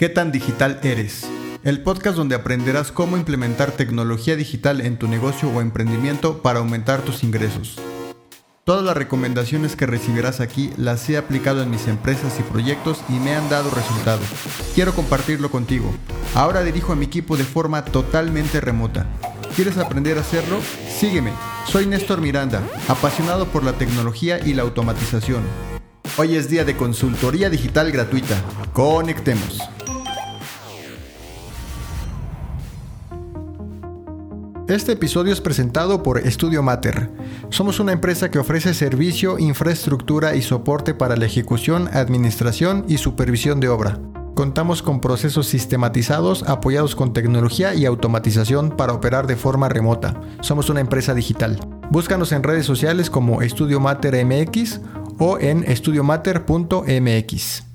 ¿Qué tan digital eres? El podcast donde aprenderás cómo implementar tecnología digital en tu negocio o emprendimiento para aumentar tus ingresos. Todas las recomendaciones que recibirás aquí las he aplicado en mis empresas y proyectos y me han dado resultados. Quiero compartirlo contigo. Ahora dirijo a mi equipo de forma totalmente remota. ¿Quieres aprender a hacerlo? Sígueme. Soy Néstor Miranda, apasionado por la tecnología y la automatización. Hoy es día de consultoría digital gratuita. Conectemos. Este episodio es presentado por Estudio Mater. Somos una empresa que ofrece servicio, infraestructura y soporte para la ejecución, administración y supervisión de obra. Contamos con procesos sistematizados apoyados con tecnología y automatización para operar de forma remota. Somos una empresa digital. Búscanos en redes sociales como Estudio Mater MX o en estudiomater.mx.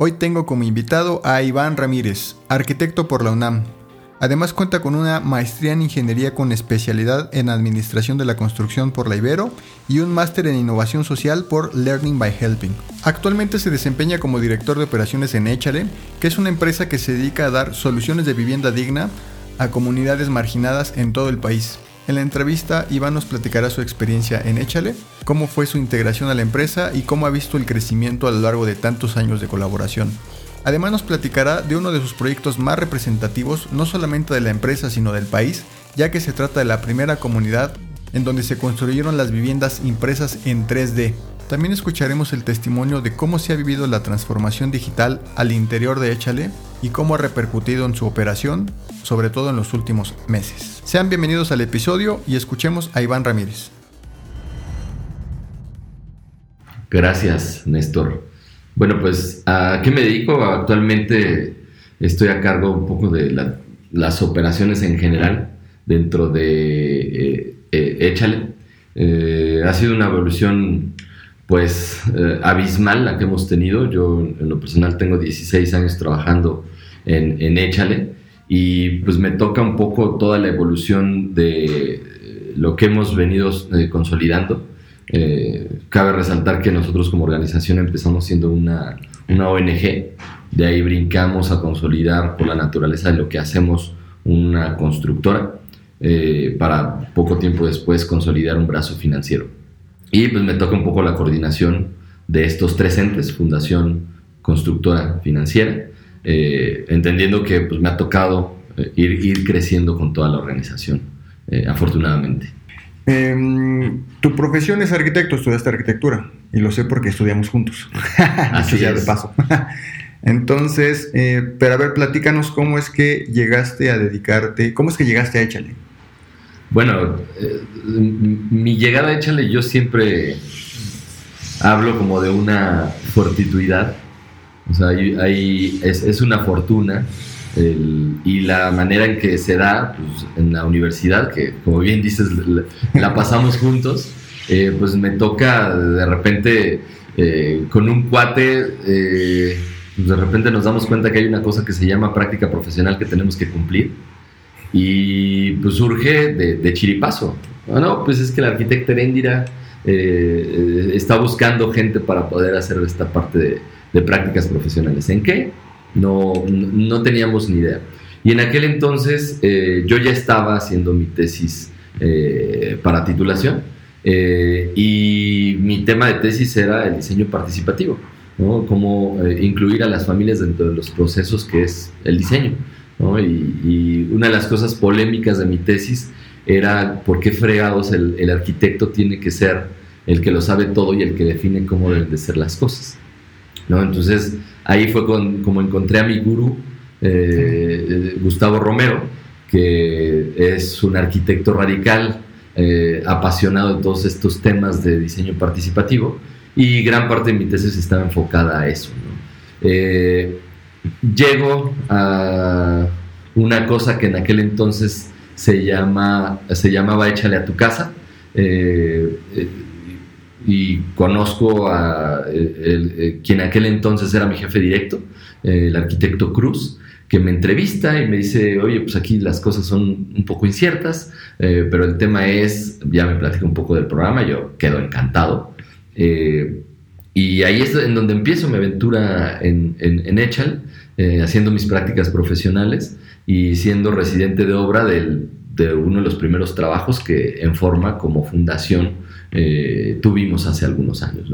Hoy tengo como invitado a Iván Ramírez, arquitecto por la UNAM. Además cuenta con una maestría en ingeniería con especialidad en administración de la construcción por la Ibero y un máster en innovación social por Learning by Helping. Actualmente se desempeña como director de operaciones en Échale, que es una empresa que se dedica a dar soluciones de vivienda digna a comunidades marginadas en todo el país. En la entrevista, Iván nos platicará su experiencia en Échale, cómo fue su integración a la empresa y cómo ha visto el crecimiento a lo largo de tantos años de colaboración. Además nos platicará de uno de sus proyectos más representativos, no solamente de la empresa, sino del país, ya que se trata de la primera comunidad en donde se construyeron las viviendas impresas en 3D. También escucharemos el testimonio de cómo se ha vivido la transformación digital al interior de Échale y cómo ha repercutido en su operación, sobre todo en los últimos meses. Sean bienvenidos al episodio y escuchemos a Iván Ramírez. Gracias, Néstor. Bueno, pues, ¿a qué me dedico? Actualmente estoy a cargo un poco de las operaciones en general dentro de eh, eh, Échale. Eh, ha sido una evolución pues abismal la que hemos tenido. Yo en lo personal tengo 16 años trabajando en, en Échale y pues me toca un poco toda la evolución de lo que hemos venido eh, consolidando. Eh, cabe resaltar que nosotros como organización empezamos siendo una, una ONG, de ahí brincamos a consolidar por la naturaleza de lo que hacemos una constructora, eh, para poco tiempo después consolidar un brazo financiero. Y pues me toca un poco la coordinación de estos tres entes, Fundación Constructora Financiera, eh, entendiendo que pues, me ha tocado eh, ir, ir, creciendo con toda la organización, eh, afortunadamente. Em, tu profesión es arquitecto, estudiaste arquitectura, y lo sé porque estudiamos juntos. Así ya de paso. Entonces, pero a ver, platícanos cómo es que llegaste a dedicarte, cómo es que llegaste a Échale. Bueno, mi llegada a Échale yo siempre hablo como de una fortituidad o sea, hay, es, una fortuna y la manera en que se da pues, en la universidad, que como bien dices, la, pasamos juntos, eh, pues me toca de repente eh, con un cuate, eh, de repente nos damos cuenta que hay una cosa que se llama práctica profesional que tenemos que cumplir y pues surge de, chiripazo. Bueno, pues es que la arquitecta Erendira está buscando gente para poder hacer esta parte de de prácticas profesionales. ¿En qué? No, no teníamos ni idea. Y en aquel entonces eh, yo ya estaba haciendo mi tesis eh, para titulación eh, y mi tema de tesis era el diseño participativo, ¿no? Cómo incluir a las familias dentro de los procesos que es el diseño. ¿No? Y, una de las cosas polémicas de mi tesis era por qué fregados el, el arquitecto tiene que ser el que lo sabe todo y el que define cómo deben de ser las cosas. ¿no? Entonces ahí fue como encontré a mi gurú, eh, eh, Gustavo Romero, que es un arquitecto radical, eh, apasionado de todos estos temas de diseño participativo, y gran parte de mi tesis estaba enfocada a eso. Llego a una cosa que en aquel entonces se, llama, se llamaba Échale a tu casa y conozco a eh, quien aquel entonces era mi jefe directo, el arquitecto Cruz, que me entrevista y me dice, oye, pues aquí las cosas son un poco inciertas, eh, pero el tema es, ya me platica un poco del programa, yo quedo encantado. Eh, y ahí es en donde empiezo mi aventura en, en, Echal, eh, haciendo mis prácticas profesionales y siendo residente de obra de uno de los primeros trabajos que en forma como fundación eh, tuvimos hace algunos años.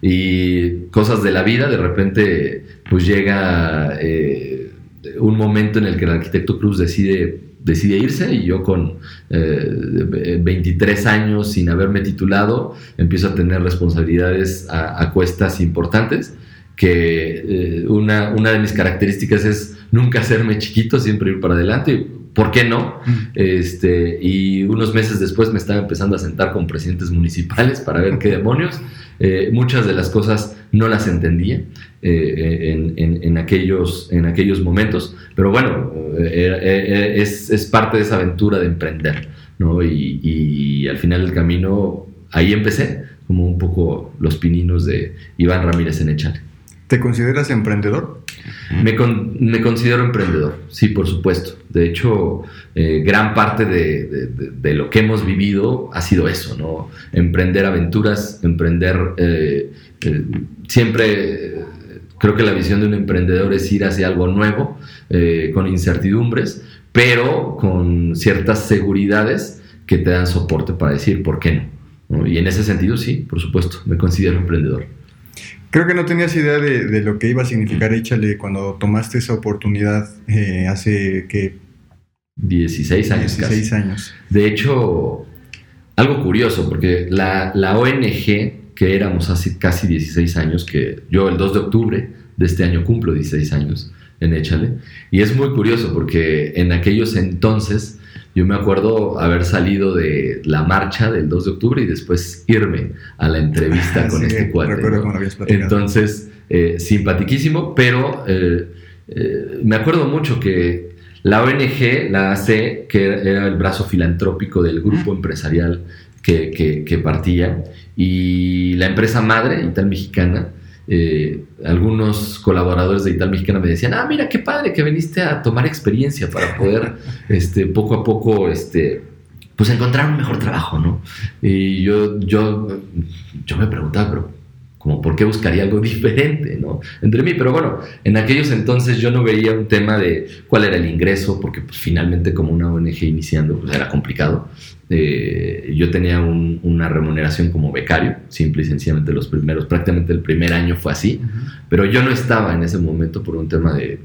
Y cosas de la vida, de repente pues llega eh, un momento en el que el arquitecto Cruz decide decide irse y yo con 23 años sin haberme titulado empiezo a tener responsabilidades a, cuestas importantes que una, una, de mis características es nunca hacerme chiquito, siempre ir para adelante. ¿Por qué no? Este, y unos meses después me estaba empezando a sentar con presidentes municipales para ver qué demonios. Eh, muchas de las cosas no las entendía eh, en, aquellos, en aquellos momentos, pero bueno, eh, es, parte de esa aventura de emprender, ¿no? Y, y al final del camino, ahí empecé, como un poco los pininos de Iván Ramírez en Echale. ¿Te consideras emprendedor? Me, me, considero emprendedor, sí, por supuesto. De hecho, eh, gran parte de, lo que hemos vivido ha sido eso, ¿no? Emprender aventuras, emprender... Eh, eh, siempre creo que la visión de un emprendedor es ir hacia algo nuevo, con incertidumbres, pero con ciertas seguridades que te dan soporte para decir por qué no. Y en ese sentido, sí, por supuesto, me considero emprendedor. Creo que no tenías idea de, lo que iba a significar Échale cuando tomaste esa oportunidad eh, hace que... 16 años. 16 años. De hecho, algo curioso, porque la, ONG que éramos hace casi 16 años, que yo el 2 de octubre de este año cumplo 16 años en Échale, y es muy curioso porque en aquellos entonces yo me acuerdo haber salido de la marcha del 2 de octubre y después irme a la entrevista con este cuate. Entonces, eh, simpaticísimo, pero eh, eh, me acuerdo mucho que la ONG, la AC, que era el brazo filantrópico del grupo empresarial que, que partía, y la empresa madre, Ital Mexicana, eh, algunos colaboradores de Ital Mexicana me decían, ah, mira qué padre que viniste a tomar experiencia para poder este, poco a poco este, pues encontrar un mejor trabajo, ¿no? Y yo, yo, yo me preguntaba, pero como por qué buscaría algo diferente, ¿no? Entre mí, pero bueno, en aquellos entonces yo no veía un tema de cuál era el ingreso, porque pues, finalmente como una ONG iniciando, pues era complicado. Eh, yo tenía una remuneración como becario, simple y sencillamente los primeros, prácticamente el primer año fue así, pero yo no estaba en ese momento por un tema de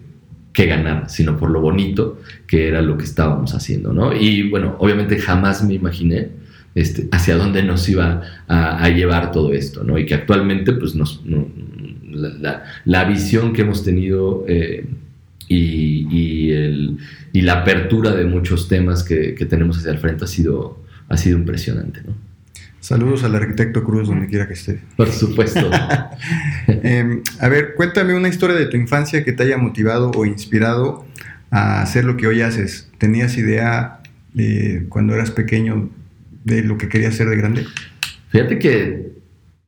qué ganar, sino por lo bonito que era lo que estábamos haciendo, ¿no? Y bueno, obviamente jamás me imaginé este, hacia dónde nos iba a, llevar todo esto, ¿no? Y que actualmente, pues, nos, la, visión que hemos tenido eh, y, la apertura de muchos temas que, tenemos hacia el frente ha sido, ha sido impresionante, ¿no? Saludos al arquitecto Cruz, donde quiera que esté. Por supuesto. Em, a ver, cuéntame una historia de tu infancia que te haya motivado o inspirado a hacer lo que hoy haces. ¿Tenías idea eh, cuando eras pequeño de lo que quería hacer de grande? Fíjate que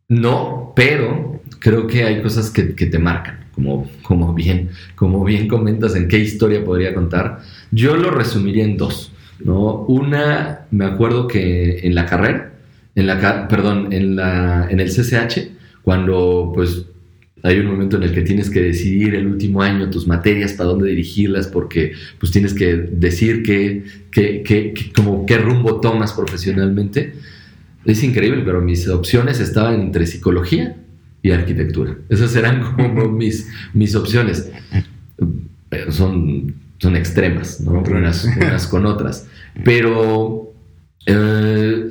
no, pero creo que hay cosas que, te marcan, como, como, bien, como bien comentas en qué historia podría contar. Yo lo resumiría en dos. ¿no? Una, me acuerdo que en la carrera, en la, perdón, en, la, en el CCH, cuando pues hay un momento en el que tienes que decidir el último año tus materias, para dónde dirigirlas, porque pues tienes que decir qué, qué, como qué rumbo tomas profesionalmente. Es increíble, pero mis opciones estaban entre psicología y arquitectura. Esas eran como mis, mis opciones. Son, son extremas, ¿no? unas, con otras. Pero eh,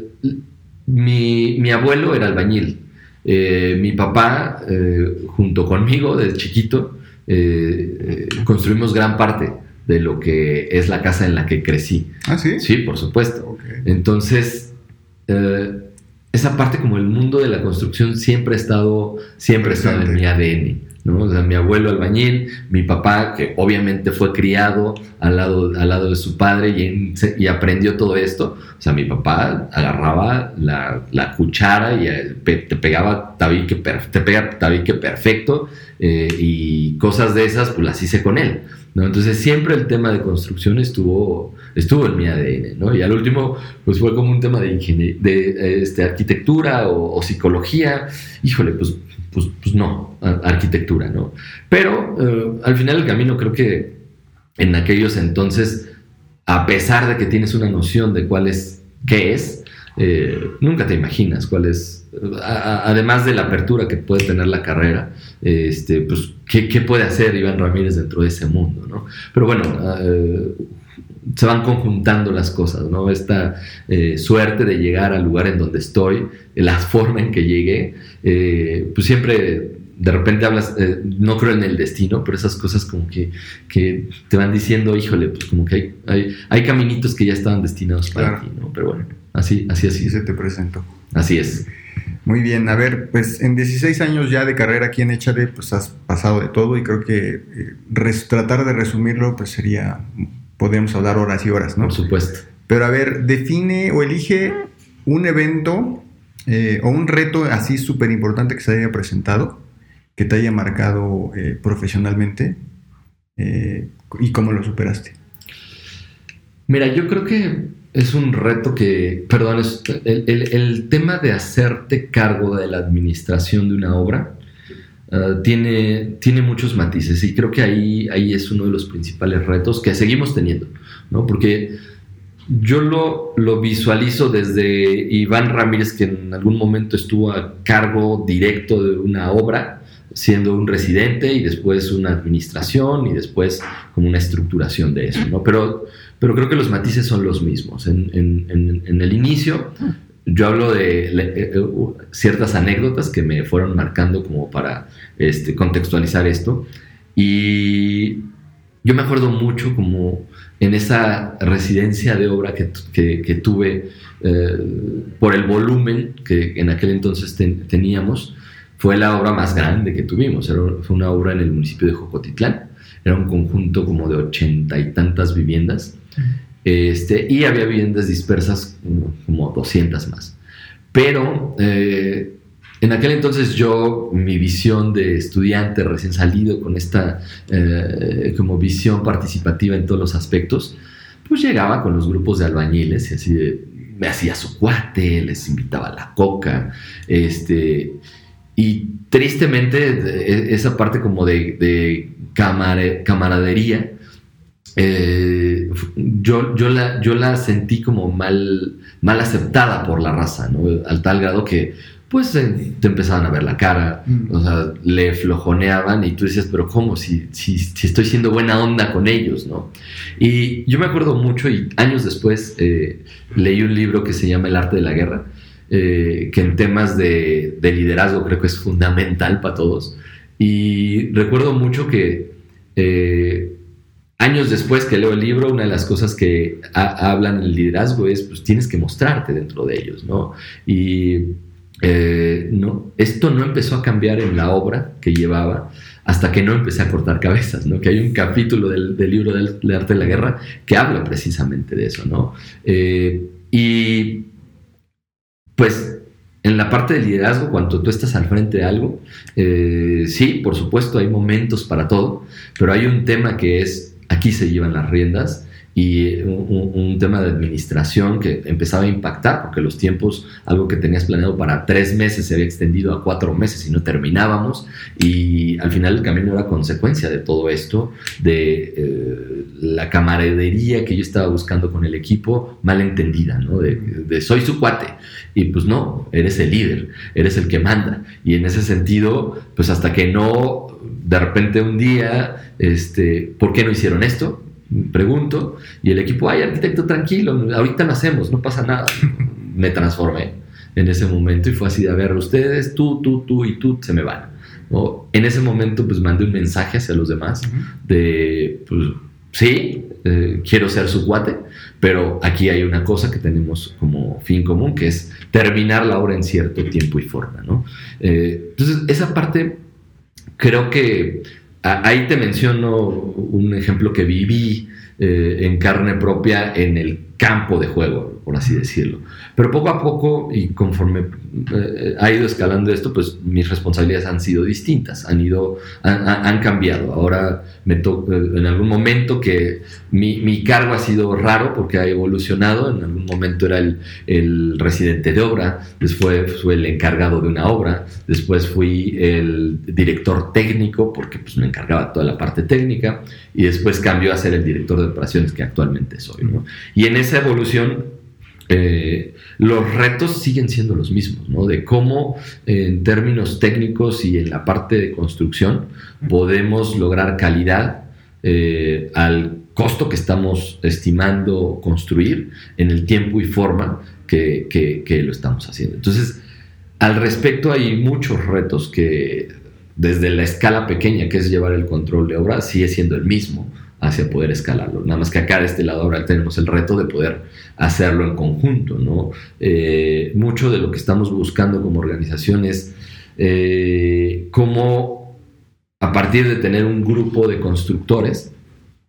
mi, mi abuelo era albañil eh, mi papá, eh, junto conmigo, desde chiquito, construimos gran parte de lo que es la casa en la que crecí. Ah, sí. Sí, por supuesto. Entonces, esa parte como el mundo de la construcción siempre ha estado, siempre ha estado en mi ADN. ¿no? mi abuelo albañil, mi papá, que obviamente fue criado al lado, al lado de su padre y, y aprendió todo esto. O sea, mi papá agarraba la, la cuchara y eh, te pegaba tabique, te pega tabique perfecto eh, y cosas de esas, pues las hice con él. ¿No? Entonces siempre el tema de construcción estuvo, estuvo en mi ADN, ¿no? Y al último, pues fue como un tema de, de este, arquitectura o, psicología. Híjole, pues pues, pues no, arquitectura, ¿no? Pero eh, al final del camino creo que en aquellos entonces, a pesar de que tienes una noción de cuál es, qué es, eh, nunca te imaginas cuál es, además de la apertura que puede tener la carrera, este, pues, ¿qué, puede hacer Iván Ramírez dentro de ese mundo, ¿no? Pero bueno, eh, se van conjuntando las cosas, ¿no? Esta eh, suerte de llegar al lugar en donde estoy, la forma en que llegué, pues siempre de repente hablas, no creo en el destino, pero esas cosas como que, que te van diciendo, híjole, pues como que hay, hay, hay caminitos que ya estaban destinados para ti, ¿no? Pero bueno. Así, así, así. se te presentó. Así es. Muy bien, a ver, pues en 16 años ya de carrera aquí en Échale, pues has pasado de todo y creo que eh, tratar de resumirlo, pues sería, podríamos hablar horas y horas, ¿no? Por supuesto. Pero a ver, define o elige un evento eh, o un reto así súper importante que se haya presentado, que te haya marcado eh, profesionalmente y cómo lo superaste. Mira, yo creo que es un reto que, perdón, el, tema de hacerte cargo de la administración de una obra uh, tiene, tiene muchos matices y creo que ahí, ahí es uno de los principales retos que seguimos teniendo, ¿no? Porque yo lo, lo visualizo desde Iván Ramírez, que en algún momento estuvo a cargo directo de una obra, siendo un residente y después una administración y después como una estructuración de eso, ¿no? Pero pero creo que los matices son los mismos. En, el inicio, yo hablo de eh, eh, ciertas anécdotas que me fueron marcando como para este, contextualizar esto. Y yo me acuerdo mucho como en esa residencia de obra que, tuve eh, por el volumen que en aquel entonces teníamos, fue la obra más grande que tuvimos. fue una obra en el municipio de Jocotitlán. Era un conjunto como de ochenta y tantas viviendas este, y había viviendas dispersas como 200 más. Pero eh, en aquel entonces yo, mi visión de estudiante recién salido con esta eh, como visión participativa en todos los aspectos, pues llegaba con los grupos de albañiles y así me hacía su cuate, les invitaba a la coca, este, y tristemente e, esa parte como de, de camaradería, eh, yo, yo, la, yo la sentí como mal, mal aceptada por la raza, ¿no? Al tal grado que, pues, eh, te empezaban a ver la cara, mm. o sea, le flojoneaban y tú decías, pero ¿cómo? Si, si, si, estoy siendo buena onda con ellos, ¿no? Y yo me acuerdo mucho y años después eh, leí un libro que se llama El arte de la guerra, que en temas de, de liderazgo creo que es fundamental para todos. Y recuerdo mucho que años después que leo el libro, una de las cosas que hablan el liderazgo es, pues tienes que mostrarte dentro de ellos, ¿no? Y eh, no, esto no empezó a cambiar en la obra que llevaba hasta que no empecé a cortar cabezas, ¿no? Que hay un capítulo del, libro del, arte de la guerra que habla precisamente de eso, ¿no? Eh, y pues en la parte de liderazgo, cuando tú estás al frente de algo, eh, sí, por supuesto, hay momentos para todo, pero hay un tema que es aquí se llevan las riendas y un, tema de administración que empezaba a impactar porque los tiempos, algo que tenías planeado para tres meses se había extendido a cuatro meses y no terminábamos y al final el camino era consecuencia de todo esto, de eh, la camaradería que yo estaba buscando con el equipo mal entendida, ¿no? De, de, soy su cuate y pues no, eres el líder, eres el que manda y en ese sentido, pues hasta que no, de repente un día este, ¿por qué no hicieron esto? Pregunto, y el equipo, ay, arquitecto, tranquilo, ahorita lo hacemos, no pasa nada. Me transformé en ese momento y fue así de, a ver, ustedes, tú, tú, tú y tú, se me van. En ese momento, pues mandé un mensaje hacia los demás de, pues, sí, eh, quiero ser su cuate, pero aquí hay una cosa que tenemos como fin común, que es terminar la obra en cierto tiempo y forma, ¿no? Eh, entonces, esa parte creo que Ahí te menciono un ejemplo que viví eh, en carne propia en el campo de juego. Por así decirlo. Pero poco a poco y conforme eh, ha ido escalando esto, pues mis responsabilidades han sido distintas, han, ido, han, cambiado. Ahora me toca, en algún momento que mi, mi, cargo ha sido raro porque ha evolucionado, en algún momento era el, el residente de obra, después fue el encargado de una obra, después fui el director técnico porque pues, me encargaba toda la parte técnica y después cambió a ser el director de operaciones que actualmente soy. ¿no? Y en esa evolución eh, los retos siguen siendo los mismos, ¿no? De cómo en términos técnicos y en la parte de construcción podemos lograr calidad eh, al costo que estamos estimando construir en el tiempo y forma que, que lo estamos haciendo. Entonces, al respecto hay muchos retos que desde la escala pequeña, que es llevar el control de obra, sigue siendo el mismo hacia poder escalarlo. Nada más que acá de este lado ahora tenemos el reto de poder hacerlo en conjunto. ¿no? Eh, mucho de lo que estamos buscando como organización es eh, cómo, a partir de tener un grupo de constructores,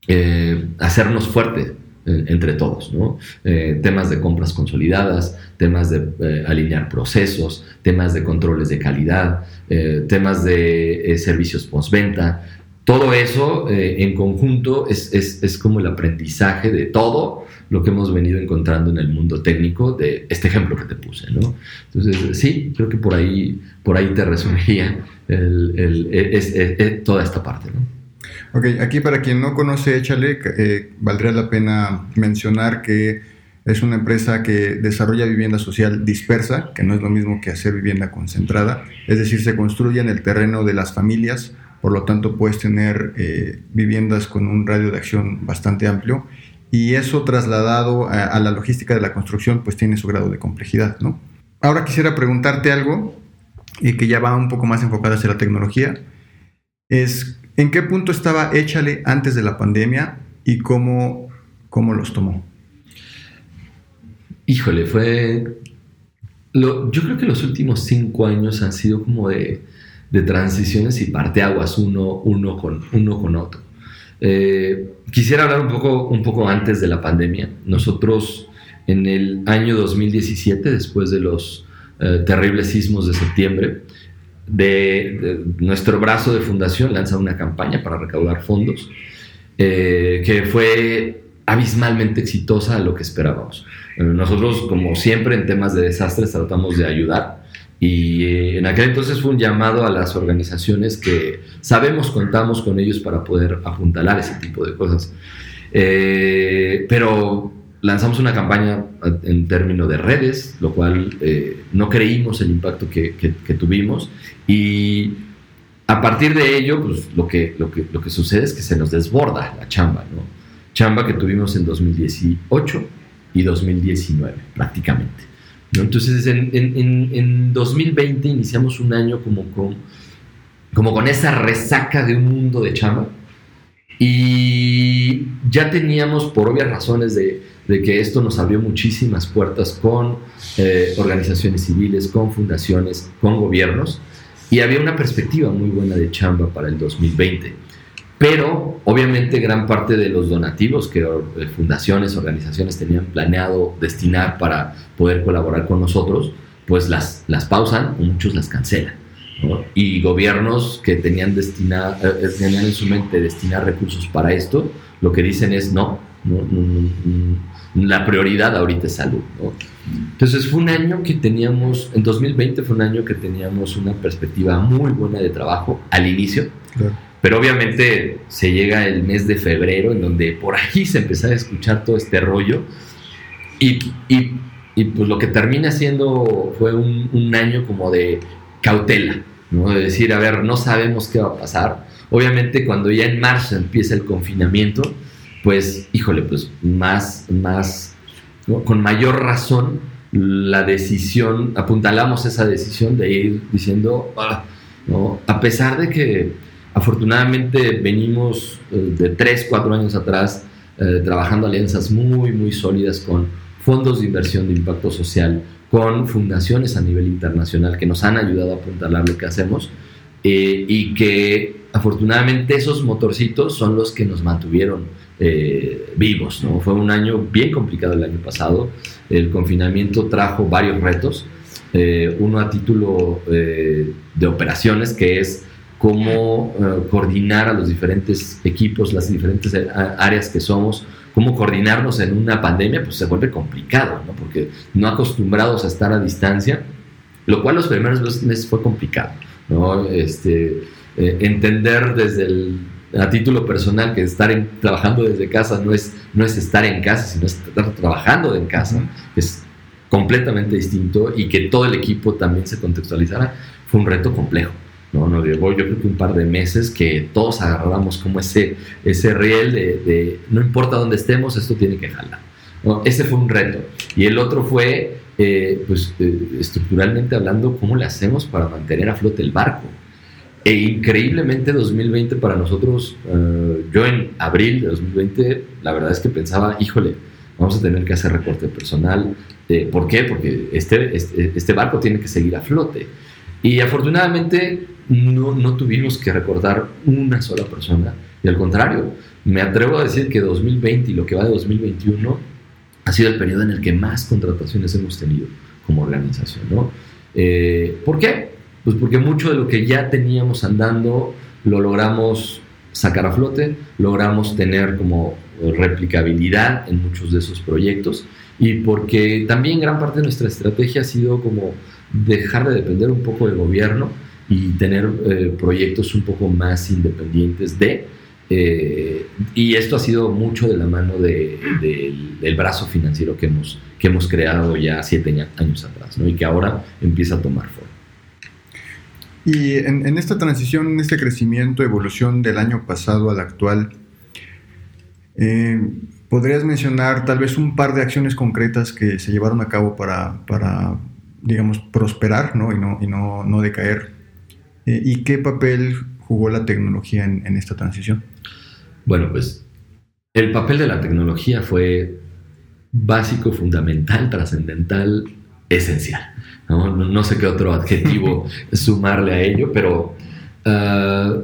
eh, hacernos fuertes entre todos, ¿no? temas de compras consolidadas, temas de alinear procesos, temas de controles de calidad, temas de servicios postventa, todo eso eh, en conjunto es, es, es, como el aprendizaje de todo lo que hemos venido encontrando en el mundo técnico de este ejemplo que te puse, ¿no? Entonces, sí, creo que por ahí, por ahí te resumiría el, el, toda esta parte, ¿no? Ok, aquí para quien no conoce Échale, eh, valdría la pena mencionar que es una empresa que desarrolla vivienda social dispersa, que no es lo mismo que hacer vivienda concentrada, es decir, se construye en el terreno de las familias por lo tanto puedes tener eh, viviendas con un radio de acción bastante amplio y eso trasladado a, la logística de la construcción pues tiene su grado de complejidad, ¿no? Ahora quisiera preguntarte algo y que ya va un poco más enfocado hacia la tecnología, es ¿en qué punto estaba Échale antes de la pandemia y cómo, cómo los tomó? Híjole, fue... yo creo que los últimos cinco años han sido como de de transiciones y parteaguas uno, uno, con, uno con otro. Eh, quisiera hablar un poco, un poco antes de la pandemia. Nosotros en el año 2017, después de los eh, terribles sismos de septiembre, de, nuestro brazo de fundación lanza una campaña para recaudar fondos eh, que fue abismalmente exitosa a lo que esperábamos. nosotros, como siempre en temas de desastres, tratamos de ayudar y eh, en aquel entonces fue un llamado a las organizaciones que sabemos contamos con ellos para poder apuntalar ese tipo de cosas. Eh, pero lanzamos una campaña en términos de redes, lo cual eh, no creímos el impacto que, tuvimos. Y a partir de ello, pues lo que, lo, que, lo que sucede es que se nos desborda la chamba, ¿no? Chamba que tuvimos en 2018 y 2019 prácticamente. Entonces, en, en, en, 2020 iniciamos un año como con, como con esa resaca de un mundo de chamba y ya teníamos, por obvias razones, de, de que esto nos abrió muchísimas puertas con eh, organizaciones civiles, con fundaciones, con gobiernos, y había una perspectiva muy buena de chamba para el 2020. Pero obviamente gran parte de los donativos que eh, fundaciones, organizaciones tenían planeado destinar para poder colaborar con nosotros, pues las, las pausan muchos las cancelan. Y gobiernos que tenían, eh, eh, tenían en su mente destinar recursos para esto, lo que dicen es no, la prioridad ahorita es salud. Entonces fue un año que teníamos, en 2020 fue un año que teníamos una perspectiva muy buena de trabajo al inicio. Claro pero obviamente se llega el mes de febrero en donde por ahí se empezó a escuchar todo este rollo y, y, pues lo que termina siendo fue un, año como de cautela, ¿no? De decir, a ver, no sabemos qué va a pasar. Obviamente cuando ya en marzo empieza el confinamiento, pues, híjole, pues más, más, con mayor razón la decisión, apuntalamos esa decisión de ir diciendo, a pesar de que Afortunadamente venimos eh, de 3, 4 años atrás eh, trabajando alianzas muy, muy sólidas con fondos de inversión de impacto social, con fundaciones a nivel internacional que nos han ayudado a apuntalar lo que hacemos eh, y que afortunadamente esos motorcitos son los que nos mantuvieron eh, vivos. ¿no? Fue un año bien complicado el año pasado. El confinamiento trajo varios retos. Uno a título de operaciones, que es cómo coordinar a los diferentes equipos, las diferentes áreas que somos, cómo coordinarnos en una pandemia, pues se vuelve complicado, ¿no? porque no acostumbrados a estar a distancia, lo cual los primeros meses fue complicado. ¿no? Este, entender desde el a título personal que estar trabajando desde casa no es, no es estar en casa, sino estar trabajando en casa. Es completamente distinto y que todo el equipo también se contextualizara fue un reto complejo. ¿No? Nos llevó yo creo que un par de meses que todos agarramos como ese, ese riel de, no importa dónde estemos, esto tiene que jalar. Ese fue un reto. Y el otro fue, eh, pues eh, estructuralmente hablando, cómo le hacemos para mantener a flote el barco. E increíblemente 2020 para nosotros, eh, yo en abril de 2020, la verdad es que pensaba, híjole, vamos a tener que hacer recorte personal. ¿Por qué? Porque este, este, este, barco tiene que seguir a flote. Y afortunadamente no, no tuvimos que recortar una sola persona. Y al contrario, me atrevo a decir que 2020 y lo que va de 2021 ha sido el periodo en el que más contrataciones hemos tenido como organización. ¿no? Eh, ¿Por qué? Pues porque mucho de lo que ya teníamos andando lo logramos sacar a flote, logramos tener como replicabilidad en muchos de esos proyectos y porque también gran parte de nuestra estrategia ha sido como dejar de depender un poco del gobierno y tener eh, proyectos un poco más independientes de, eh, y esto ha sido mucho de la mano del brazo financiero que hemos, que hemos creado ya siete años atrás ¿no? y que ahora empieza a tomar forma. Y en, esta transición, en este crecimiento, evolución del año pasado al actual, eh, ¿podrías mencionar tal vez un par de acciones concretas que se llevaron a cabo para digamos, prosperar ¿no? y, no, y no, no decaer? Eh, ¿Y qué papel jugó la tecnología en, en esta transición? Bueno, pues el papel de la tecnología fue básico, fundamental, trascendental, esencial. ¿no? sé qué otro adjetivo sumarle a ello, pero ah,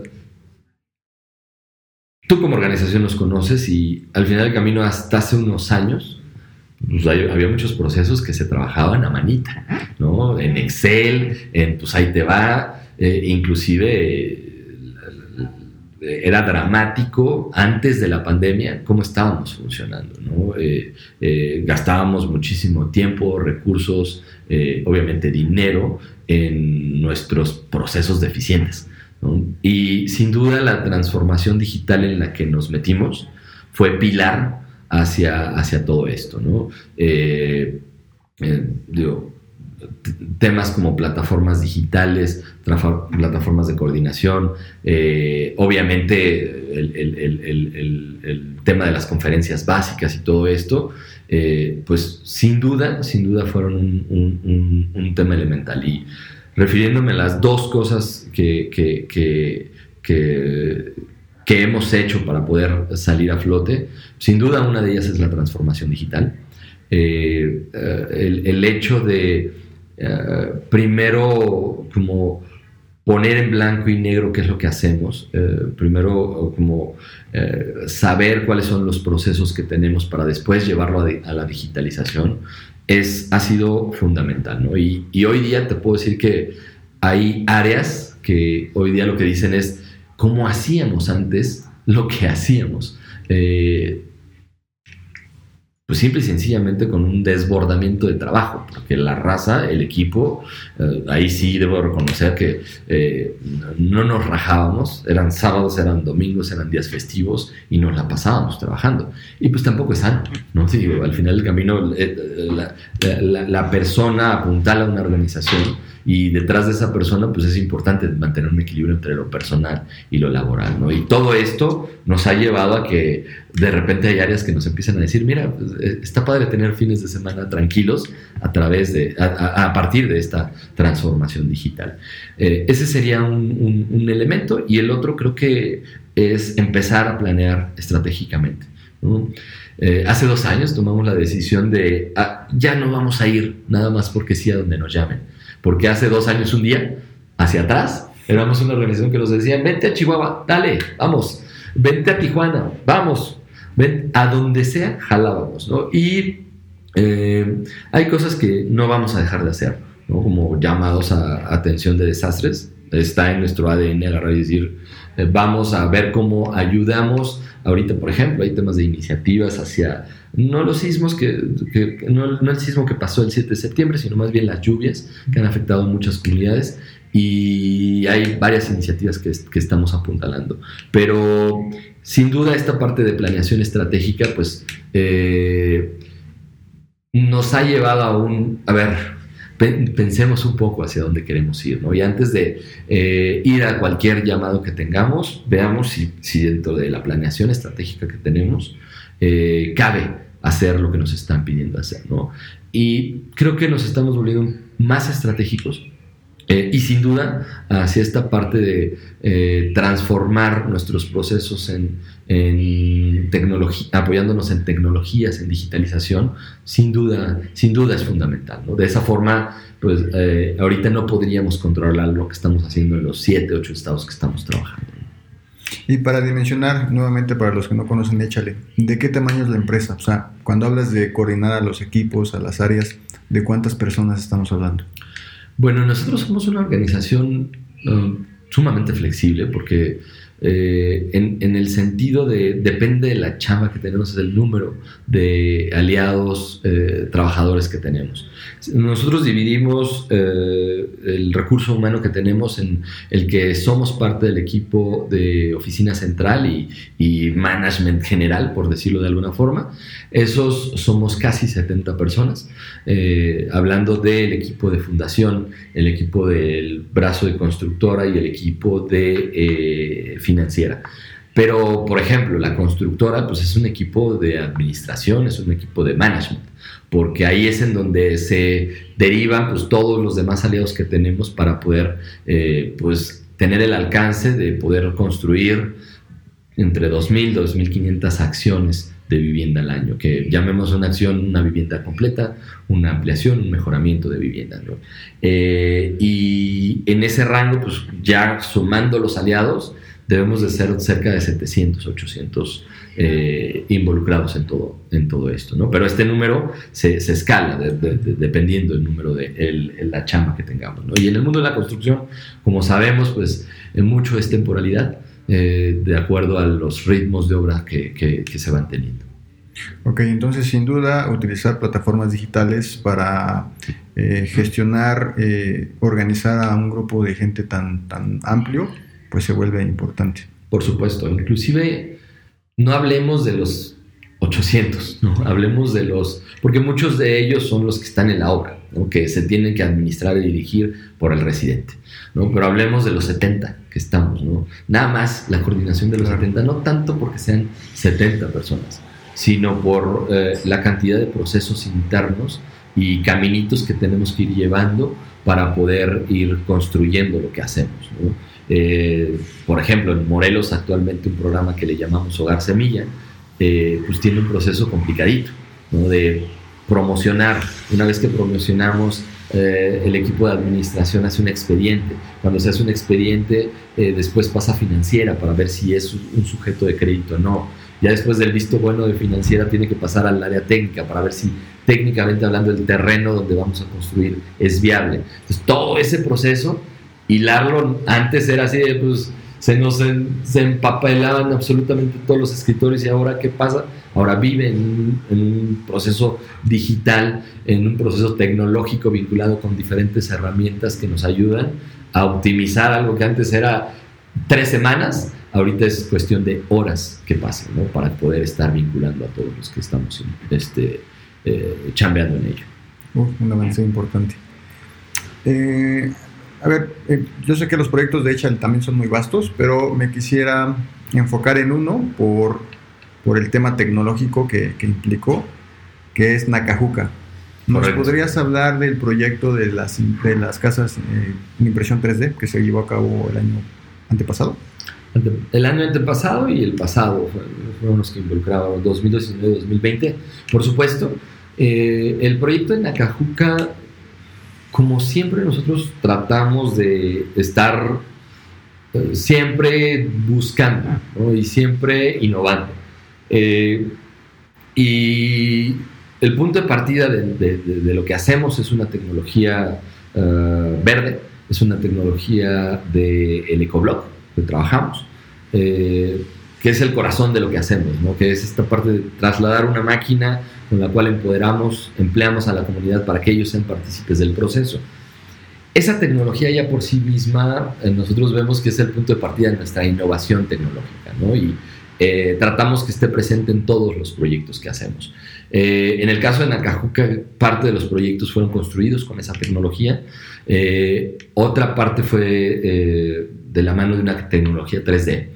tú como organización nos conoces y al final del camino hasta hace unos años pues, había muchos procesos que se trabajaban a manita, ¿no? En Excel, en pues ahí te va, eh, inclusive era dramático antes de la pandemia cómo estábamos funcionando. ¿no? Eh, eh, gastábamos muchísimo tiempo, recursos, eh, obviamente dinero en nuestros procesos deficientes. Y sin duda la transformación digital en la que nos metimos fue pilar hacia, hacia todo esto. ¿no? digo, temas como plataformas digitales, plataformas de coordinación, eh, obviamente el, tema de las conferencias básicas y todo esto, eh, pues sin duda, sin duda fueron un, tema elemental. Y refiriéndome a las dos cosas que, que, hemos hecho para poder salir a flote, sin duda una de ellas es la transformación digital. Eh, el, hecho de eh, primero como poner en blanco y negro qué es lo que hacemos, eh, primero como eh, saber cuáles son los procesos que tenemos para después llevarlo a, la digitalización, es, ha sido fundamental. Y, y, hoy día te puedo decir que hay áreas que hoy día lo que dicen es cómo hacíamos antes lo que hacíamos. Pues simple y sencillamente con un desbordamiento de trabajo, porque la raza, el equipo, eh, ahí sí debo reconocer que eh, no nos rajábamos, eran sábados, eran domingos, eran días festivos y nos la pasábamos trabajando. Y pues tampoco es sano, ¿no? Digo, al final del camino, eh, la, persona apuntala a una organización y detrás de esa persona pues es importante mantener un equilibrio entre lo personal y lo laboral, ¿no? Y todo esto nos ha llevado a que de repente hay áreas que nos empiezan a decir, mira, pues, eh, está padre tener fines de semana tranquilos a través de, a, partir de esta transformación digital. Eh, ese sería un, elemento y el otro creo que es empezar a planear estratégicamente. Eh, hace dos años tomamos la decisión de ah, ya no vamos a ir nada más porque sí a donde nos llamen porque hace dos años, un día, hacia atrás, éramos una organización que nos decía, vente a Chihuahua, dale, vamos, vente a Tijuana, vamos, ven, a donde sea, jalábamos, ¿no? Y eh, hay cosas que no vamos a dejar de hacer, ¿no? Como llamados a atención de desastres. Está en nuestro ADN agarrar y decir, eh, vamos a ver cómo ayudamos. Ahorita, por ejemplo, hay temas de iniciativas hacia, no los sismos, que, no, el sismo que pasó el 7 de septiembre, sino más bien las lluvias que han afectado muchas comunidades y hay varias iniciativas que, estamos apuntalando. Pero sin duda esta parte de planeación estratégica, pues eh, nos ha llevado a un, a ver, pensemos un poco hacia dónde queremos ir, ¿no? Y antes de eh, ir a cualquier llamado que tengamos, veamos si, dentro de la planeación estratégica que tenemos eh, cabe hacer lo que nos están pidiendo hacer, ¿no? Y creo que nos estamos volviendo más estratégicos eh, y sin duda, hacia esta parte de eh, transformar nuestros procesos en, tecnología, apoyándonos en tecnologías, en digitalización, sin duda, sin duda es fundamental. De esa forma, pues eh, ahorita no podríamos controlar lo que estamos haciendo en los siete, ocho estados que estamos trabajando. Y para dimensionar, nuevamente para los que no conocen, échale, ¿de qué tamaño es la empresa? O sea, cuando hablas de coordinar a los equipos, a las áreas, ¿de cuántas personas estamos hablando? Bueno, nosotros somos una organización um, sumamente flexible porque eh, en, el sentido de, depende de la chamba que tenemos, es el número de aliados, eh, trabajadores que tenemos. Nosotros dividimos eh, el recurso humano que tenemos en el que somos parte del equipo de oficina central y, y management general, por decirlo de alguna forma. Esos somos casi 70 personas, hablando del equipo de fundación, el equipo del brazo de constructora y el equipo de financiera. Pero, por ejemplo, la constructora pues es un equipo de administración, es un equipo de management, porque ahí es en donde se derivan pues, todos los demás aliados que tenemos para poder eh, pues, tener el alcance de poder construir entre 2.000 y 2.500 acciones de vivienda al año, que llamemos una acción una vivienda completa, una ampliación, un mejoramiento de vivienda. Eh, y en ese rango, pues ya sumando los aliados, debemos de ser cerca de 700, 800 eh, involucrados en todo, en todo esto, ¿no? Pero este número se, escala dependiendo del número de la chamba que tengamos. Y en el mundo de la construcción, como sabemos, pues mucho es temporalidad, eh, de acuerdo a los ritmos de obra que, que, se van teniendo. Ok, entonces sin duda utilizar plataformas digitales para eh, gestionar, organizar a un grupo de gente tan, tan amplio pues se vuelve importante. Por supuesto, inclusive no hablemos de los 800, ¿no? hablemos de los, porque muchos de ellos son los que están en la obra, que se tienen que administrar y dirigir por el residente, ¿no? pero hablemos de los 70 que estamos, ¿no? nada más la coordinación de los 70, no tanto porque sean 70 personas, sino por eh, la cantidad de procesos internos y caminitos que tenemos que ir llevando para poder ir construyendo lo que hacemos. ¿no? Eh, por ejemplo, en Morelos actualmente un programa que le llamamos Hogar Semilla, eh, pues tiene un proceso complicadito, De promocionar, una vez que promocionamos, eh, el equipo de administración hace un expediente. Cuando se hace un expediente, después pasa a financiera para ver si es un sujeto de crédito o no. Ya después del visto bueno de financiera tiene que pasar al área técnica para ver si técnicamente hablando el terreno donde vamos a construir es viable. Entonces todo ese proceso hilarlo antes era así de, pues, se nos empapelaban absolutamente todos los escritores y ahora qué pasa? Ahora vive en un, proceso digital, en un proceso tecnológico vinculado con diferentes herramientas que nos ayudan a optimizar algo que antes era tres semanas, ahorita es cuestión de horas que pasan, ¿no? Para poder estar vinculando a todos los que estamos este, eh, chambeando en ello. un avance importante. Eh, a ver, eh, yo sé que los proyectos de Echal también son muy vastos, pero me quisiera enfocar en uno por, por el tema tecnológico que, implicó, que es Nakajuca. ¿Nos podrías hablar del proyecto de las, de las casas eh, en impresión 3D que se llevó a cabo el año antepasado? El año antepasado y el pasado fueron los que involucraban 2019-2020. Por supuesto, eh, el proyecto de Nakajuca como siempre nosotros tratamos de estar eh, siempre buscando y siempre innovando. y el punto de partida de, lo que hacemos es una tecnología verde, es una tecnología del de ecoblock que trabajamos que es el corazón de lo que hacemos, que es esta parte de trasladar una máquina con la cual empoderamos, empleamos a la comunidad para que ellos sean partícipes del proceso. Esa tecnología ya por sí misma, eh, nosotros vemos que es el punto de partida de nuestra innovación tecnológica, ¿no? y eh, tratamos que esté presente en todos los proyectos que hacemos. Eh, en el caso de Nacajuca, parte de los proyectos fueron construidos con esa tecnología. otra parte fue de la mano de una tecnología 3D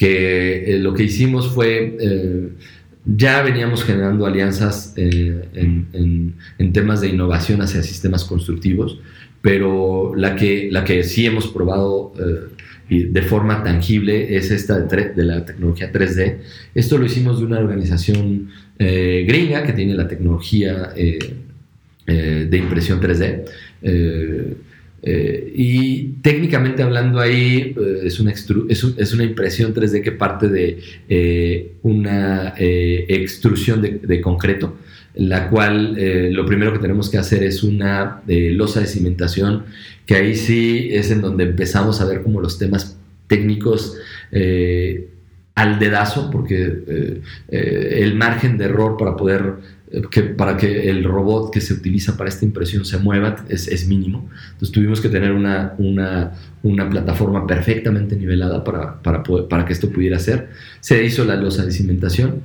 que eh, lo que hicimos fue, eh, ya veníamos generando alianzas eh, en, temas de innovación hacia sistemas constructivos, pero la que, la que sí hemos probado de forma tangible es esta de, de, la tecnología 3D. Esto lo hicimos de una organización gringa que tiene la tecnología de impresión 3D. Eh, y técnicamente hablando ahí eh, es, una es, una impresión 3D que parte de eh, una extrusión de, concreto, la cual lo primero que tenemos que hacer es una losa de cimentación, que ahí sí es en donde empezamos a ver como los temas técnicos al dedazo, porque el margen de error para poder que para que el robot que se utiliza para esta impresión se mueva es, es mínimo. Entonces tuvimos que tener una, una, una plataforma perfectamente nivelada para, para, para, que esto pudiera hacer. Se hizo la losa de cimentación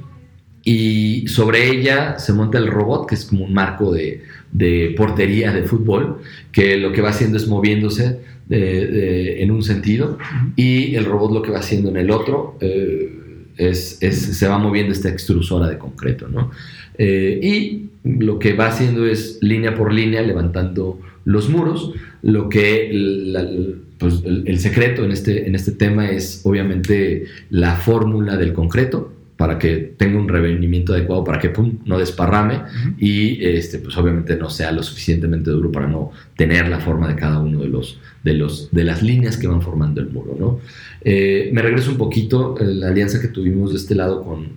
y sobre ella se monta el robot, que es como un marco de, de portería de fútbol, que lo que va haciendo es moviéndose en un sentido y el robot lo que va haciendo en el otro. Eh, es, se va moviendo esta extrusora de concreto, ¿no? Eh, y lo que va haciendo es línea por línea levantando los muros. Lo que pues, el, secreto en este, en este tema es obviamente la fórmula del concreto para que tenga un revenimiento adecuado, para que no desparrame y este, pues obviamente no sea lo suficientemente duro para no tener la forma de cada uno de, los, de, los, de las líneas que van formando el muro. ¿no? Eh, me regreso un poquito, eh, la alianza que tuvimos de este lado con,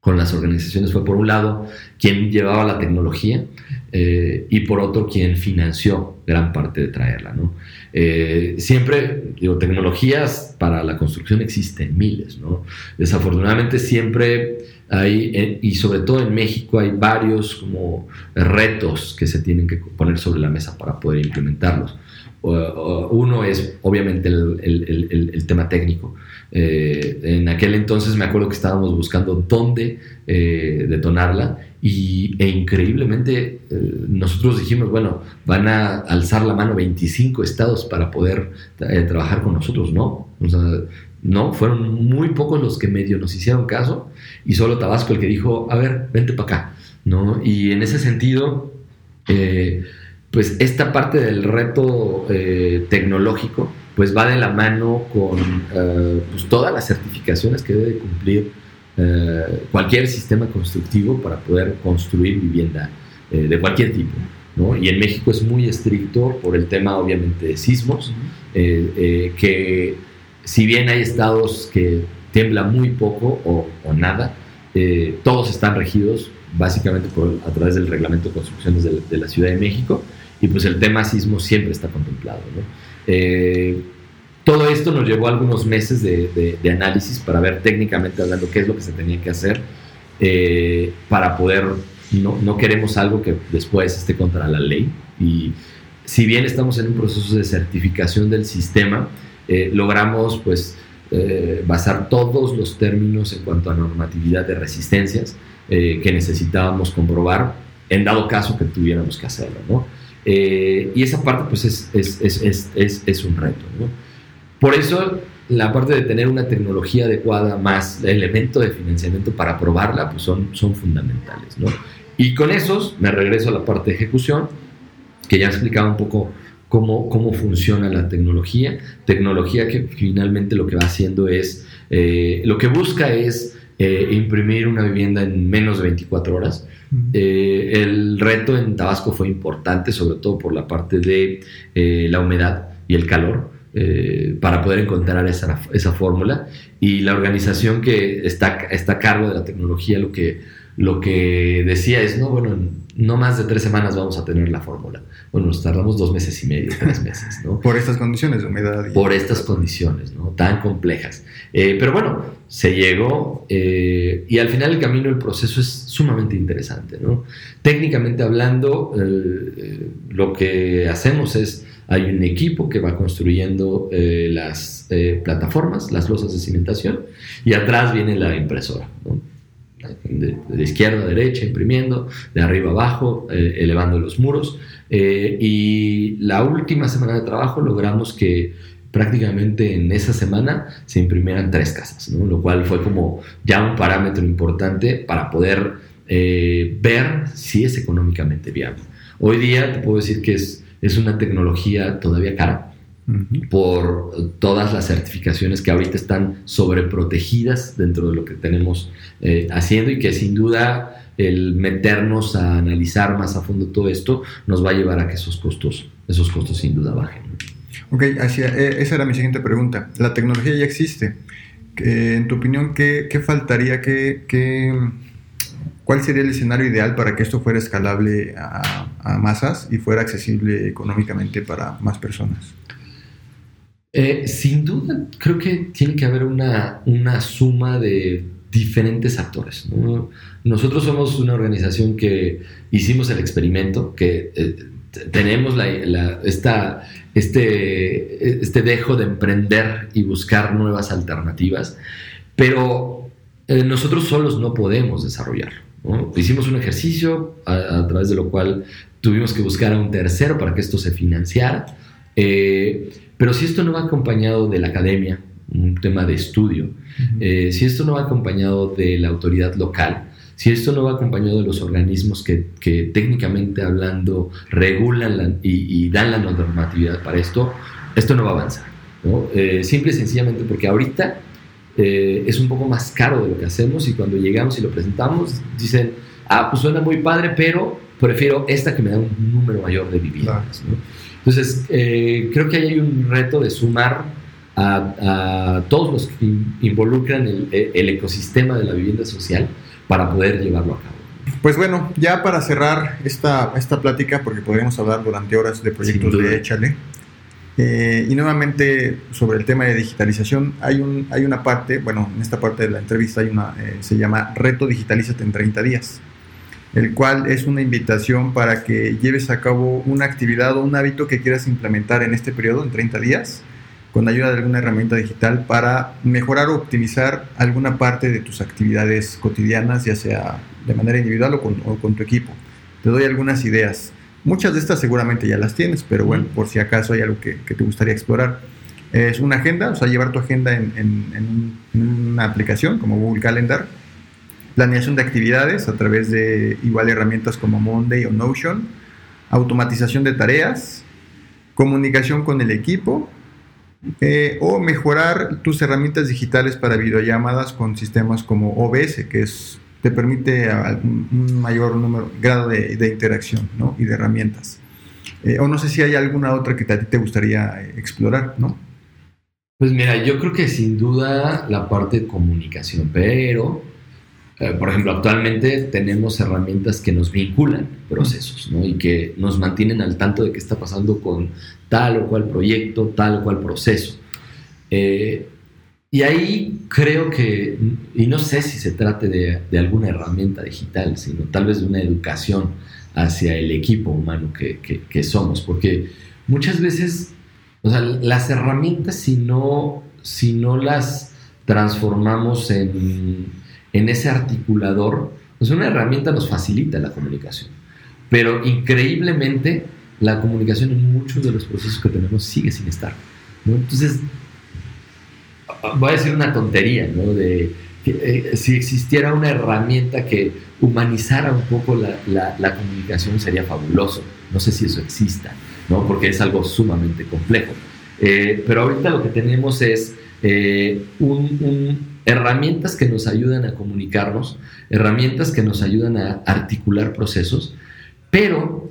con las organizaciones fue por un lado quien llevaba la tecnología eh, y por otro quien financió gran parte de traerla. ¿no? Eh, siempre, digo, tecnologías para la construcción existen miles. ¿no? Desafortunadamente siempre hay, y sobre todo en México hay varios como retos que se tienen que poner sobre la mesa para poder implementarlos. Uno es obviamente el, tema técnico. Eh, en aquel entonces me acuerdo que estábamos buscando dónde eh, detonarla y, e increíblemente eh, nosotros dijimos, bueno, van a alzar la mano 25 estados para poder trabajar con nosotros, ¿no? no, fueron muy pocos los que medio nos hicieron caso y solo Tabasco el que dijo, a ver, vente para acá, ¿no? Y en ese sentido pues esta parte del reto tecnológico pues va de la mano con eh, pues todas las certificaciones que debe cumplir eh, cualquier sistema constructivo para poder construir vivienda de cualquier tipo. ¿no? Y en México es muy estricto por el tema obviamente de sismos, que si bien hay estados que tiembla muy poco o, nada, todos están regidos básicamente por, a través del reglamento de construcciones de la Ciudad de México y pues el tema sismo siempre está contemplado. Eh, todo esto nos llevó algunos meses de, análisis para ver técnicamente hablando qué es lo que se tenía que hacer eh, para poder, no, no, queremos algo que después esté contra la ley y si bien estamos en un proceso de certificación del sistema, eh, logramos pues basar todos los términos en cuanto a normatividad de resistencias que necesitábamos comprobar en dado caso que tuviéramos que hacerlo, ¿no? Eh, y esa parte pues es, es, es, es un reto. ¿no? Por eso la parte de tener una tecnología adecuada más el elemento de financiamiento para probarla pues son, son fundamentales. ¿no? Y con esos me regreso a la parte de ejecución, que ya explicaba un poco cómo, cómo funciona la tecnología. Tecnología que finalmente lo que va haciendo es, eh, lo que busca es eh, imprimir una vivienda en menos de 24 horas. Eh, el reto en Tabasco fue importante, sobre todo por la parte de eh, la humedad y el calor. eh, para poder encontrar esa, fórmula. Y la organización que está, está a cargo de la tecnología lo que, lo que decía es, no, bueno, no más de tres semanas vamos a tener la fórmula. Bueno, nos tardamos dos meses y medio, tres meses, ¿no? Por estas condiciones de humedad. Por estas condiciones, ¿no? Tan complejas. Eh, pero bueno, se llegó eh, y al final el camino, el proceso es sumamente interesante, ¿no? Técnicamente hablando, lo que hacemos es hay un equipo que va construyendo eh, las eh, plataformas, las losas de cimentación, y atrás viene la impresora. De, izquierda a derecha, imprimiendo, de arriba a abajo, eh, elevando los muros. y la última semana de trabajo logramos que prácticamente en esa semana se imprimieran tres casas, lo cual fue como ya un parámetro importante para poder ver si es económicamente viable. Hoy día te puedo decir que es es una tecnología todavía cara por todas las certificaciones que ahorita están sobreprotegidas dentro de lo que tenemos eh, haciendo y que sin duda el meternos a analizar más a fondo todo esto nos va a llevar a que esos costos, esos costos sin duda bajen. Ok, hacia, eh, esa era mi siguiente pregunta. La tecnología ya existe. en tu opinión, ¿qué, qué faltaría? ¿Qué, qué ¿Cuál sería el escenario ideal para que esto fuera escalable a, masas y fuera accesible económicamente para más personas? Eh, sin duda, creo que tiene que haber una, una suma de diferentes actores. Nosotros somos una organización que hicimos el experimento, que eh, tenemos la, esta, este, este dejo de emprender y buscar nuevas alternativas, pero eh, nosotros solos no podemos desarrollarlo. Hicimos un ejercicio a, través de lo cual tuvimos que buscar a un tercero para que esto se financiara. Eh, pero si esto no va acompañado de la academia, un tema de estudio, eh, si esto no va acompañado de la autoridad local, si esto no va acompañado de los organismos que, que técnicamente hablando regulan y, dan la normatividad para esto, esto no va a avanzar. Eh, simple y sencillamente porque ahorita eh, es un poco más caro de lo que hacemos y cuando llegamos y lo presentamos dicen, ah, pues suena muy padre, pero prefiero esta que me da un número mayor de viviendas. Entonces, eh, creo que ahí hay un reto de sumar a, todos los que involucran el, el, ecosistema de la vivienda social para poder llevarlo a cabo. Pues bueno, ya para cerrar esta, esta plática, porque podríamos hablar durante horas de proyectos de Échale, eh, y nuevamente sobre el tema de digitalización, hay, un, hay una parte, bueno, en esta parte de la entrevista hay una, eh, se llama Reto Digitalízate en 30 días, el cual es una invitación para que lleves a cabo una actividad o un hábito que quieras implementar en este periodo, en 30 días, con ayuda de alguna herramienta digital para mejorar o optimizar alguna parte de tus actividades cotidianas, ya sea de manera individual o con, o con tu equipo. Te doy algunas ideas. Muchas de estas seguramente ya las tienes, pero bueno, por si acaso hay algo que, te gustaría explorar. Es una agenda, o sea, llevar tu agenda en, una aplicación como Google Calendar. Planeación de actividades a través de igual herramientas como Monday o Notion. Automatización de tareas. Comunicación con el equipo. Eh, o mejorar tus herramientas digitales para videollamadas con sistemas como OBS, que es te permite un mayor número, grado de, interacción ¿no? y de herramientas. Eh, o no sé si hay alguna otra que a ti te gustaría explorar, ¿no? Pues mira, yo creo que sin duda la parte de comunicación, pero, eh, por ejemplo, actualmente tenemos herramientas que nos vinculan procesos, ¿no? Y que nos mantienen al tanto de qué está pasando con tal o cual proyecto, tal o cual proceso. Y ahí creo que, y no sé si se trate de, alguna herramienta digital, sino tal vez de una educación hacia el equipo humano que, somos, porque muchas veces, o sea, las herramientas si no, si no las transformamos en, ese articulador, pues una herramienta nos facilita la comunicación, pero increíblemente la comunicación en muchos de los procesos que tenemos sigue sin estar. Entonces, voy a decir una tontería, ¿no? De eh, si existiera una herramienta que humanizara un poco la, comunicación sería fabuloso. No sé si eso exista, ¿no? Porque es algo sumamente complejo. Eh, pero ahorita lo que tenemos es eh, herramientas que nos ayudan a comunicarnos, herramientas que nos ayudan a articular procesos, pero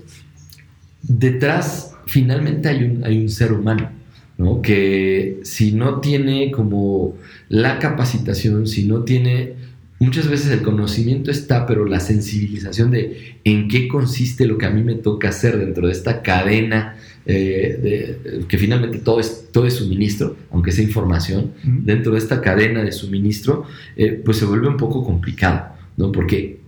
detrás finalmente hay un, hay un ser humano ¿no? Que si no tiene como la capacitación, si no tiene muchas veces el conocimiento está, pero la sensibilización de en qué consiste lo que a mí me toca hacer dentro de esta cadena, eh, de, que finalmente todo es, todo es suministro, aunque sea información, dentro de esta cadena de suministro, eh, pues se vuelve un poco complicado, ¿no? Porque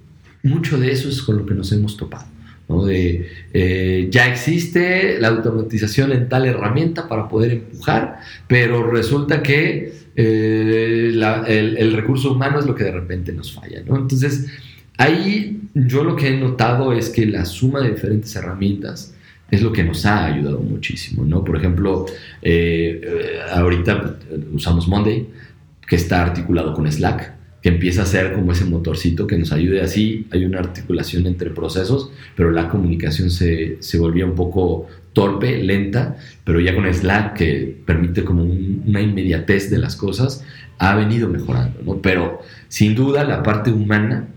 mucho de eso es con lo que nos hemos topado. ¿no? De, eh, ya existe la automatización en tal herramienta para poder empujar, pero resulta que eh, el, recurso humano es lo que de repente nos falla. ¿no? Entonces, ahí yo lo que he notado es que la suma de diferentes herramientas es lo que nos ha ayudado muchísimo. ¿no? Por ejemplo, eh, ahorita usamos Monday, que está articulado con Slack que empieza a ser como ese motorcito que nos ayude así. Hay una articulación entre procesos, pero la comunicación se, se volvía un poco torpe, lenta, pero ya con Slack, que permite como una inmediatez de las cosas, ha venido mejorando, ¿no? Pero sin duda la parte humana,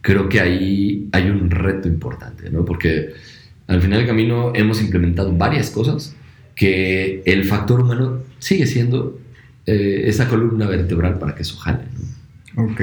creo que ahí hay un reto importante, ¿no? Porque al final del camino hemos implementado varias cosas que el factor humano sigue siendo eh, esa columna vertebral para que eso jale, ¿no? Ok.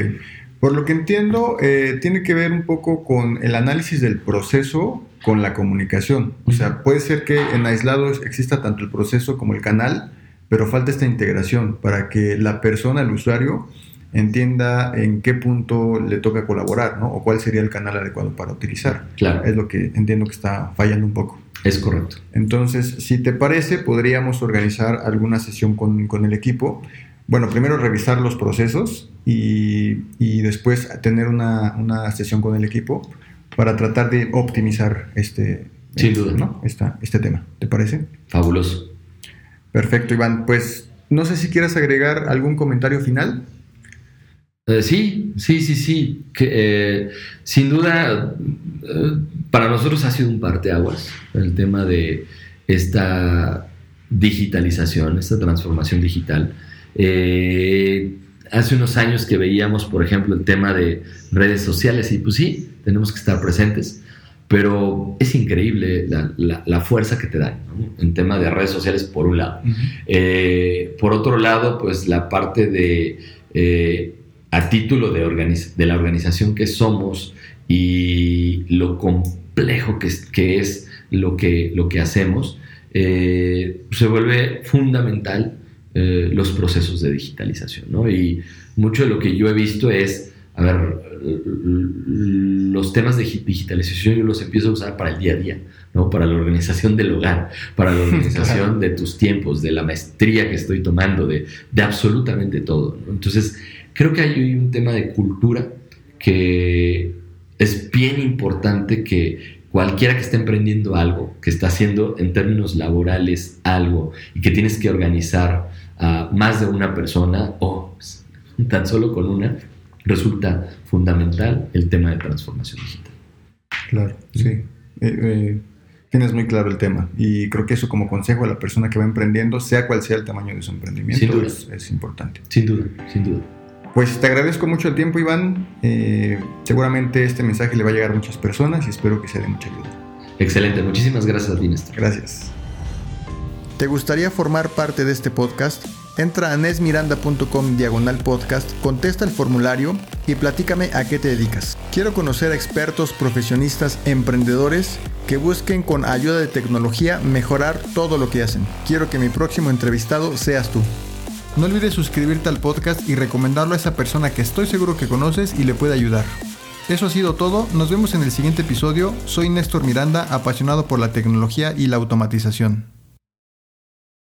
Por lo que entiendo, eh, tiene que ver un poco con el análisis del proceso con la comunicación. O sea, puede ser que en aislado exista tanto el proceso como el canal, pero falta esta integración para que la persona, el usuario, entienda en qué punto le toca colaborar, ¿no? O cuál sería el canal adecuado para utilizar. Claro. Es lo que entiendo que está fallando un poco. Es correcto. Entonces, si te parece, podríamos organizar alguna sesión con, con el equipo bueno, primero revisar los procesos y, y después tener una, una, sesión con el equipo para tratar de optimizar este, Sin duda. ¿no? Esta, este tema. ¿Te parece? Fabuloso. Perfecto, Iván. Pues no sé si quieres agregar algún comentario final. Eh, sí, sí, sí, sí. Que, eh, sin duda, eh, para nosotros ha sido un parteaguas el tema de esta digitalización, esta transformación digital. Hace unos años que veíamos, por ejemplo, el tema de redes sociales y pues sí, tenemos que estar presentes, pero es increíble la, fuerza que te dan en tema de redes sociales por un lado. Eh, por otro lado, pues la parte de, eh, a título de, de la organización que somos y lo complejo que es, que es lo, que, lo que hacemos, se vuelve fundamental eh, los procesos de digitalización. ¿no? Y mucho de lo que yo he visto es, a ver, los temas de digitalización yo los empiezo a usar para el día a día, ¿no? para la organización del hogar, para la organización de tus tiempos, de la maestría que estoy tomando, de, de absolutamente todo. Entonces, creo que hay un tema de cultura que es bien importante que cualquiera que esté emprendiendo algo, que está haciendo en términos laborales algo y que tienes que organizar a más de una persona o tan solo con una, resulta fundamental el tema de transformación digital. Claro, sí. Eh, eh, tienes muy claro el tema y creo que eso como consejo a la persona que va emprendiendo, sea cual sea el tamaño de su emprendimiento, Es, importante. Sin duda, sin duda. Pues te agradezco mucho el tiempo, Iván. Eh, seguramente este mensaje le va a llegar a muchas personas y espero que sea de mucha ayuda. Excelente, muchísimas gracias Néstor. Gracias. ¿Te gustaría formar parte de este podcast? Entra a nesmiranda.com diagonal podcast, contesta el formulario y platícame a qué te dedicas. Quiero conocer a expertos, profesionistas, emprendedores que busquen con ayuda de tecnología mejorar todo lo que hacen. Quiero que mi próximo entrevistado seas tú. No olvides suscribirte al podcast y recomendarlo a esa persona que estoy seguro que conoces y le puede ayudar. Eso ha sido todo, nos vemos en el siguiente episodio. Soy Néstor Miranda, apasionado por la tecnología y la automatización.